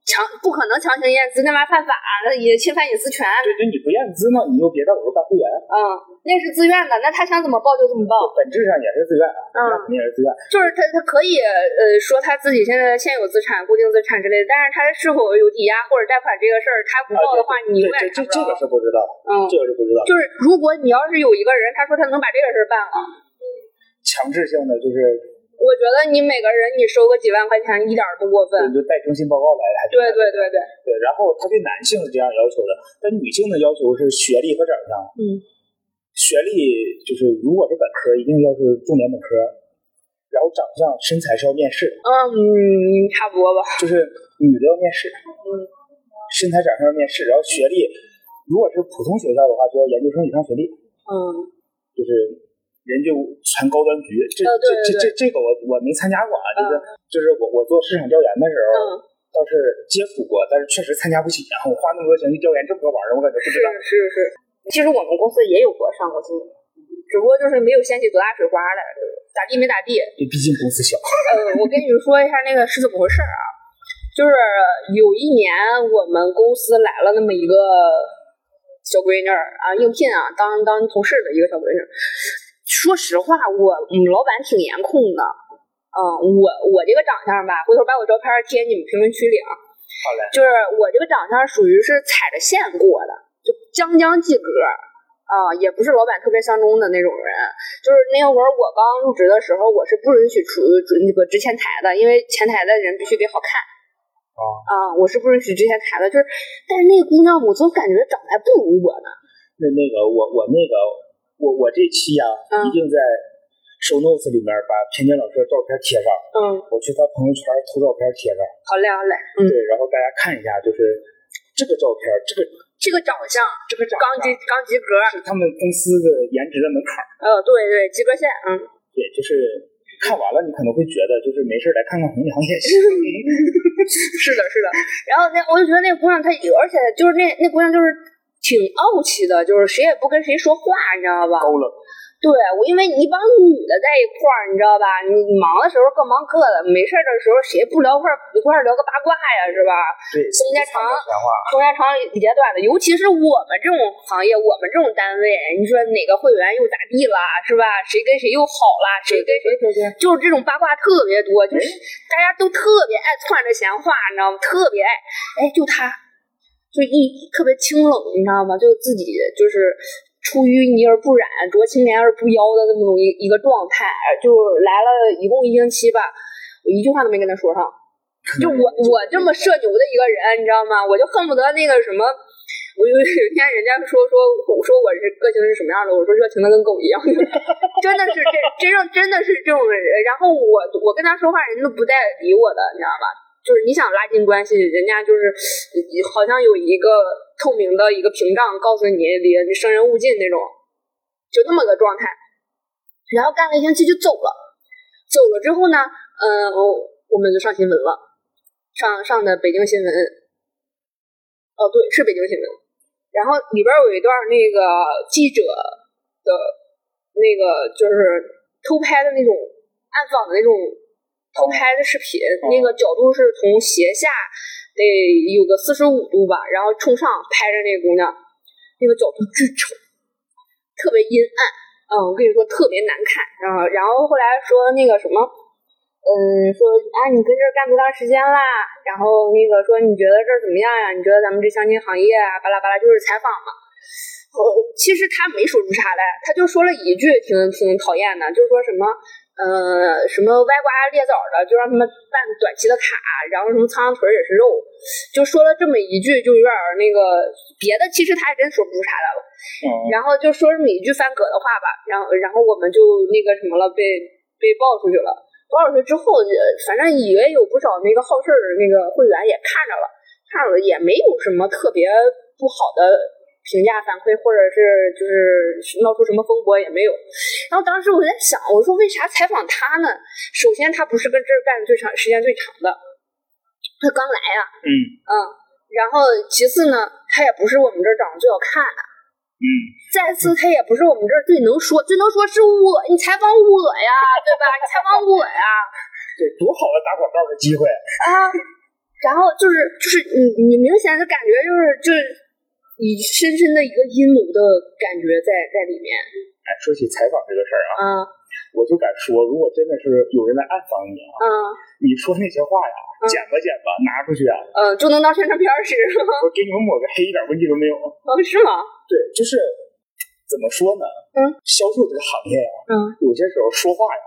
强不可能强行验资，那玩意犯法，那也侵犯隐私权。对对，你不验资呢，你又别在我这办会员。嗯，那是自愿的，那他想怎么报就怎么报。本质上也是自愿啊，嗯，肯定也是自愿。就是他他可以呃说他自己现在现有资产、固定资产之类的，但是他是否有抵押或者贷款这个事儿，他不报的话，你永远这这个是不知道。嗯，这个是不知道。就是如果你要是有一个人，他说他能把这个事儿办了，强制性的就是。我觉得你每个人你收个几万块钱一点都不过分，就带征信报告来还对对对对对。然后他对男性是这样要求的，但女性的要求是学历和长相。嗯，学历就是如果是本科，一定要是重点本科，然后长相身材是要面试。嗯，差不多吧。就是女的要面试，嗯，身材长相要面试，然后学历如果是普通学校的话，就要研究生以上学历。嗯，就是。人就全高端局，这这这这这个我我没参加过啊，就是就是我我做市场调研的时候，倒是接触过，但是确实参加不起啊！我花那么多钱去调研这么个玩意儿，我感觉不知道。是是是，其实我们公司也有过上过新闻，只不过就是没有掀起多大水花来，咋地没咋地。对，毕竟公司小。呃，我跟你们说一下那个是怎么回事啊？就是有一年我们公司来了那么一个小闺女啊，应聘啊，当当同事的一个小闺女。说实话，我嗯，老板挺严控的，嗯，我我这个长相吧，回头把我照片贴你们评论区里啊。好嘞。就是我这个长相属于是踩着线过的，就将将及格啊，也不是老板特别相中的那种人。就是那会儿我刚入职的时候，我是不允许出那个值前台的，因为前台的人必须得好看。啊。啊，我是不允许值前台的，就是，但是那姑娘我总感觉长得还不如我呢。那那个我我那个。我我这期呀，一定在 show notes 里面把田间老师的照片贴上。嗯，我去他朋友圈偷照片贴上。好嘞，好嘞。嗯，对，然后大家看一下，就是这个照片，这个这个长相，这个长刚及刚及格，是他们公司的颜值的门槛。呃，对对，及格线。嗯，对，就是看完了，你可能会觉得，就是没事来看看红娘也行。是的，是的。然后那我就觉得那姑娘她有，而且就是那那姑娘就是。挺傲气的，就是谁也不跟谁说话，你知道吧？高冷。对我，因为一帮女的在一块儿，你知道吧？你忙的时候各忙各的，没事的时候谁不聊块一块聊个八卦呀，是吧？对。中间长，中间长里间短的，尤其是我们这种行业，我们这种单位，你说哪个会员又咋地了，是吧？谁跟谁又好了，谁跟谁就是这种八卦特别多，就是大家都特别爱窜着闲话，你知道吗？特别爱，哎，就他。就一特别清冷，你知道吗？就自己就是出淤泥而不染，濯清涟而不妖的那么种一一个状态。就来了一共一星期吧，我一句话都没跟他说上。就我 我这么社牛的一个人，你知道吗？我就恨不得那个什么，我有有一天人家说说我说我是个性是什么样的，我说热情的跟狗一样，真的是这真正真的是这种人。然后我我跟他说话，人都不带理我的，你知道吧？就是你想拉近关系，人家就是好像有一个透明的一个屏障，告诉你离你生人勿近那种，就那么个状态。然后干了一星期就走了，走了之后呢，嗯，我们就上新闻了，上上的北京新闻。哦，对，是北京新闻。然后里边有一段那个记者的，那个就是偷拍的那种暗访的那种。偷拍的视频，那个角度是从斜下得有个四十五度吧，然后冲上拍着那个姑娘，那个角度巨丑，特别阴暗。嗯，我跟你说特别难看。然后，然后后来说那个什么，嗯，说啊，你跟这儿干多长时间啦？然后那个说你觉得这儿怎么样呀？你觉得咱们这相亲行业啊，巴拉巴拉，就是采访嘛。呃，其实他没说出啥来，他就说了一句挺挺讨厌的，就是说什么。呃，什么歪瓜裂枣的，就让他们办短期的卡，然后什么苍蝇腿也是肉，就说了这么一句，就有点那个别的，其实他还真说不出啥来了。然后就说这么一句翻格的话吧，然后然后我们就那个什么了，被被爆出去了。爆出去之后，反正也有不少那个好事儿那个会员也看着了，看着了也没有什么特别不好的评价反馈，或者是就是闹出什么风波也没有。然后当时我在想，我说为啥采访他呢？首先他不是跟这儿干的最长时间最长的，他刚来呀、嗯嗯，然后其次呢，他也不是我们这儿长得最好看的。嗯，再次，他也不是我们这儿最能说，最能说是我，你采访我呀，对吧？你采访我呀，对，多好的打广告的机会。啊，然后就是就是你你明显的感觉就是就是你深深的一个阴谋的感觉在在里面哎，说起采访这个事儿啊，啊我就敢说，如果真的是有人来暗访你啊，啊你说那些话呀，剪吧剪吧，拿出去啊，嗯，就能当宣传片使，我给你们抹个黑，一点问题都没有。哦，是吗？对，就是怎么说呢？嗯，销售这个行业呀，嗯，有些时候说话呀，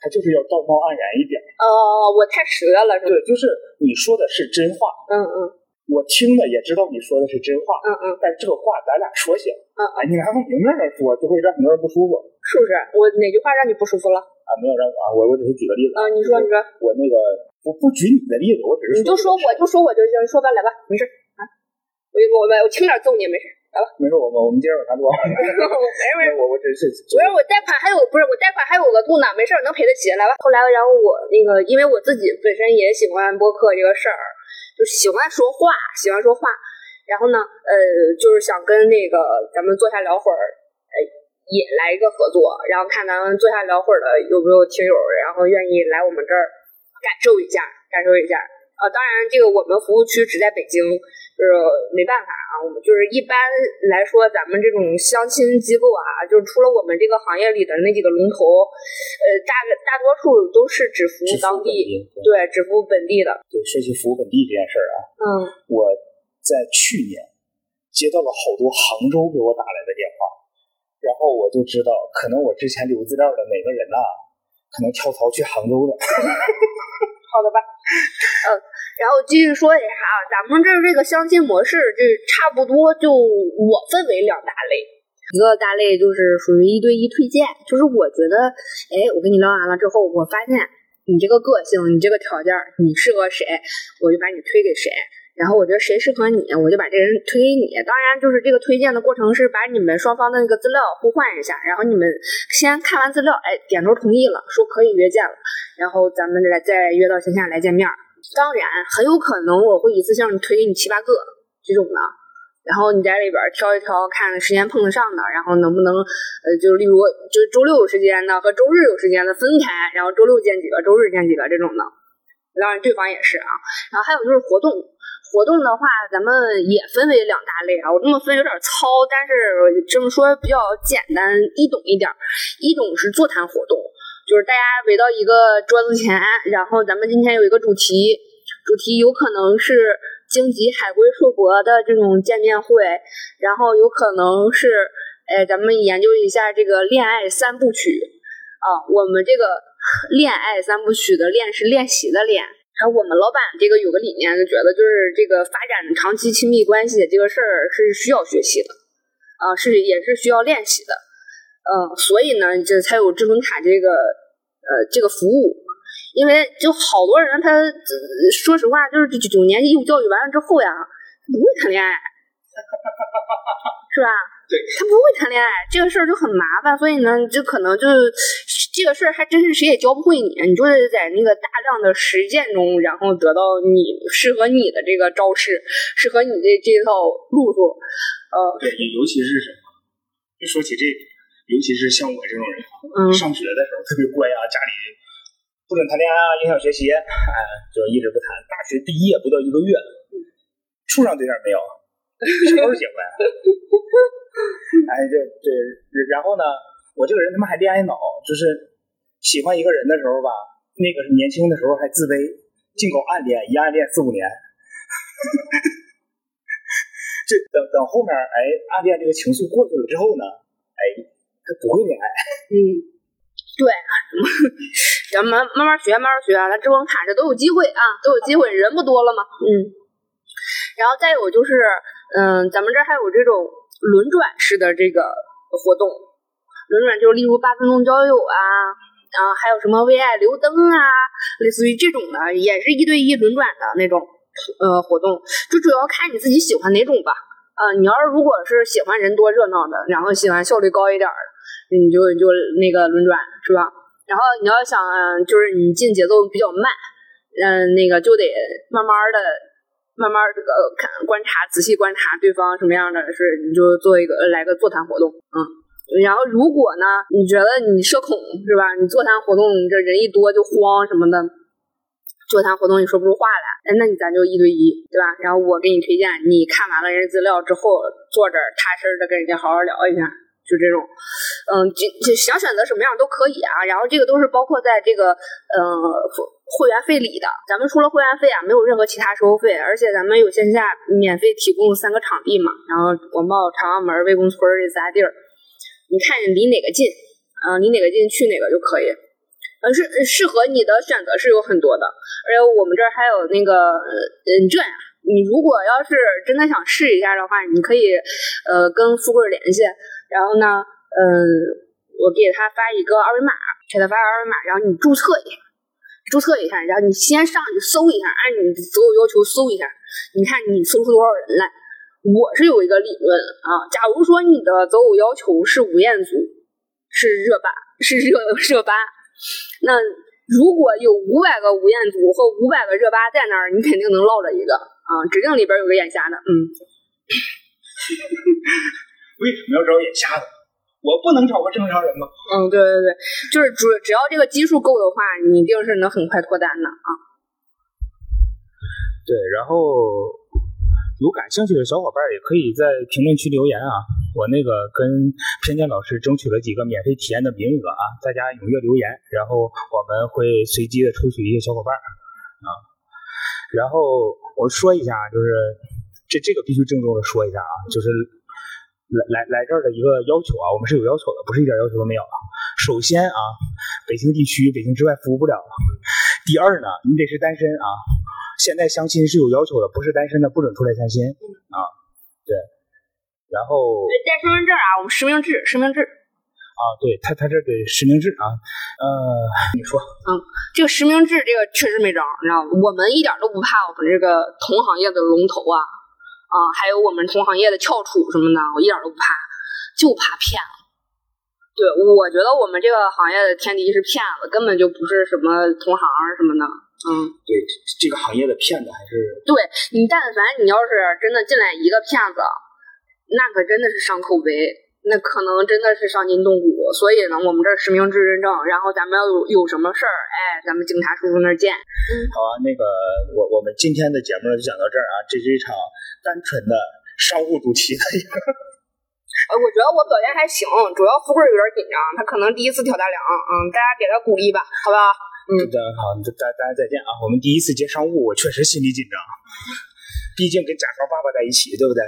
他就是要道貌岸然一点。哦，我太实在了，是吧？对，就是你说的是真话，嗯嗯我听了也知道你说的是真话，嗯嗯但这个话咱俩说行，嗯哎，你还往明面上说，就会让很多人不舒服是不是？我哪句话让你不舒服了？啊。没有让我啊，我我只是举个例子，啊，你说你说，我那个我不举你的例子，我只是你就说我就说我就行，说吧，来吧，没事儿啊。我我我我轻点揍你没事，来吧。没事，我们我们接着往下录。没事没事。我我只是不是我贷款还有不是我贷款还有额度呢，没事儿 能赔得起，来吧。后来然后我那个，因为我自己本身也喜欢播客这个事儿，就喜欢说话，喜欢说话。然后呢，呃，就是想跟那个咱们坐下聊会儿，呃，也来一个合作，然后看咱们坐下聊会儿的有没有听友，然后愿意来我们这儿感受一下，感受一下。啊，当然，这个我们服务区只在北京，就是没办法啊。我们就是一般来说，咱们这种相亲机构啊，就是除了我们这个行业里的那几个龙头，呃，大大多数都是只服务当地，对对，只服务本地的。对，说起服务本地这件事儿啊，嗯我在去年接到了好多杭州给我打来的电话，然后我就知道，可能我之前留资料的哪个人呐、可能跳槽去杭州了。好的吧，嗯，然后继续说一下啊，咱们这这个相亲模式，这差不多就我分为两大类，一个大类就是属于一对一推荐，就是我觉得，哎，我跟你聊完了之后，我发现你这个个性，你这个条件，你适合谁，我就把你推给谁。然后我觉得谁适合你，我就把这个人推给你。当然，就是这个推荐的过程是把你们双方的那个资料互换一下，然后你们先看完资料，哎，点头同意了，说可以约见了，然后咱们来再约到线下来见面。当然，很有可能我会一次性推给你七八个这种的，然后你在里边挑一挑，看时间碰得上的，然后能不能呃，就例如就是周六有时间的和周日有时间的分开，然后周六见几个，周日见几个这种的。当然，对方也是啊。然后还有就是活动。活动的话，咱们也分为两大类啊。我这么分有点糙，但是这么说比较简单易懂一点。一种是座谈活动，就是大家围到一个桌子前，然后咱们今天有一个主题，主题有可能是荆棘海龟硕博的这种见面会，然后有可能是，哎，咱们研究一下这个恋爱三部曲啊。我们这个恋爱三部曲的练是练习的练。还我们老板这个有个理念，就觉得就是这个发展长期亲密关系这个事儿是需要学习的，啊，是也是需要练习的，嗯，所以呢，这才有智能卡这个呃这个服务，因为就好多人他、说实话，就是九九年义务教育完了之后呀，他不会谈恋爱，是吧？对，他不会谈恋爱，这个事儿就很麻烦，所以呢，就可能就是这个事儿还真是谁也教不会你，你就得在那个大量的实践中，然后得到你适合你的这个招式，适合你的这套路数，呃，对，尤其是什么？就说起这个，尤其是像我这种人上学的时候特别乖啊，家里不准谈恋爱啊，影响学习，哎，就一直不谈。大学毕业不到一个月，处上对象没有，什么时候结婚？哎，这这，然后呢，我这个人他妈还恋爱脑，就是喜欢一个人的时候吧，那个年轻的时候还自卑，净搞暗恋，一暗恋四五年。这等等后面，哎，暗恋这个情愫过去了之后呢，哎，他不会恋爱。嗯，对，咱们慢慢学，慢慢学，咱智能卡着都有机会啊，都有机会，人不多了吗？嗯，然后再有就是，嗯，咱们这儿还有这种轮转式的这个活动，轮转就是例如八分钟交友啊，啊，还有什么为爱留灯啊，类似于这种的，也是一对一轮转的那种呃活动，就主要看你自己喜欢哪种吧。啊，你要是如果是喜欢人多热闹的，然后喜欢效率高一点的，你就就那个轮转是吧？然后你要想就是你进节奏比较慢，嗯，那个就得慢慢的、慢慢这个看观察、仔细观察对方什么样的是，你就做一个来个座谈活动，嗯。然后，如果呢，你觉得你社恐是吧？你座谈活动，这人一多就慌什么的，座谈活动你说不出话来，哎那你咱就一对一，对吧？然后我给你推荐，你看完了人资料之后，坐这儿踏实的跟人家好好聊一下，就这种，嗯，就就想选择什么样都可以啊。然后这个都是包括在这个呃会员费里的，咱们除了会员费啊，没有任何其他收费，而且咱们有线下免费提供三个场地嘛，然后广贸、朝阳门、魏公村这仨地儿。你看你离哪个近，啊，离哪个近去哪个就可以，呃，是适合你的选择是有很多的，而且我们这儿还有那个，嗯，这样，你如果要是真的想试一下的话，你可以，呃，跟富贵联系，然后呢，嗯，我给他发一个二维码，给他发二维码，然后你注册一下，注册一下，然后你先上去搜一下，按你择偶要求搜一下，你看你搜出多少人来。我是有一个理论啊，假如说你的择偶要求是吴彦祖，是热巴，是热热巴，那如果有五百个吴彦祖和五百个热巴在那儿，你肯定能落着一个啊，指定里边有个眼瞎的，嗯。为什么要找眼瞎的？我不能找个正常人吗？嗯，对对对，就是主只要这个基数够的话，你一定是能很快脱单的啊。对，然后。有感兴趣的小伙伴也可以在评论区留言啊！我那个跟偏见老师争取了几个免费体验的名额啊，大家踊跃留言，然后我们会随机的抽取一些小伙伴啊。然后我说一下，就是这这个必须郑重的说一下啊，就是来来来这儿的一个要求啊，我们是有要求的，不是一点要求都没有啊。首先啊，北京地区北京之外服务不了。第二呢，你得是单身啊。现在相亲是有要求的，不是单身的不准出来相亲啊。对，然后带身份证啊，我们实名制，实名制啊，对他他这得实名制啊。呃，你说，嗯，这个实名制这个确实没招，你知道吗？我们一点都不怕我们这个同行业的龙头啊啊，还有我们同行业的翘楚什么的，我一点都不怕，就怕骗子。对，我觉得我们这个行业的天敌是骗子，根本就不是什么同行什么的。嗯，对，这个行业的骗子还是对你，但凡你要是真的进来一个骗子，那可真的是伤口碑，那可能真的是伤筋动骨。所以呢，我们这实名制认证，然后咱们要有有什么事儿，哎，咱们警察叔叔那儿见。嗯，好啊，那个我我们今天的节目就讲到这儿啊，这是一场单纯的商务主题的一个。呃，我觉得我表现还行，主要富贵有点紧张，他可能第一次挑大梁，嗯，大家给他鼓励吧，好吧？嗯，好，大大家再见啊！我们第一次接商务，我确实心里紧张，毕竟跟甲方爸爸在一起，对不对？